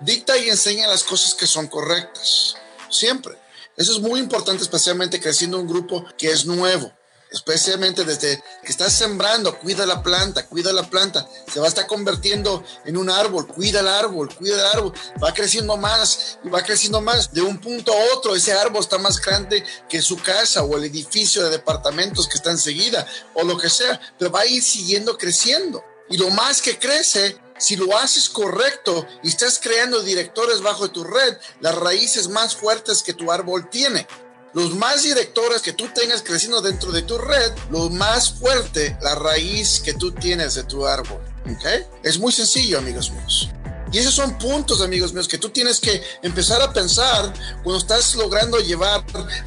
Dicta y enseña las cosas que son correctas, siempre. Eso es muy importante, especialmente creciendo un grupo que es nuevo especialmente desde que estás sembrando, cuida la planta, cuida la planta, se va a estar convirtiendo en un árbol, cuida el árbol, cuida el árbol, va creciendo más y va creciendo más. De un punto a otro, ese árbol está más grande que su casa o el edificio de departamentos que está enseguida o lo que sea, pero va a ir siguiendo creciendo. Y lo más que crece, si lo haces correcto y estás creando directores bajo tu red, las raíces más fuertes que tu árbol tiene los más directores que tú tengas creciendo dentro de tu red, lo más fuerte la raíz que tú tienes de tu árbol. ¿Ok? Es muy sencillo, amigos míos. Y esos son puntos, amigos míos, que tú tienes que empezar a pensar cuando estás logrando llevar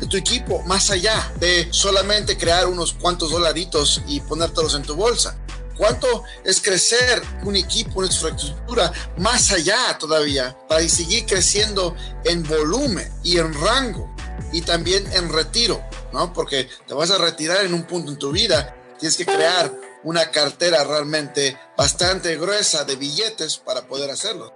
tu equipo más allá de solamente crear unos cuantos dolaritos y ponértelos en tu bolsa. ¿Cuánto es crecer un equipo, una infraestructura más allá todavía para seguir creciendo en volumen y en rango? Y también en retiro, ¿no? Porque te vas a retirar en un punto en tu vida, tienes que crear una cartera realmente bastante gruesa de billetes para poder hacerlo.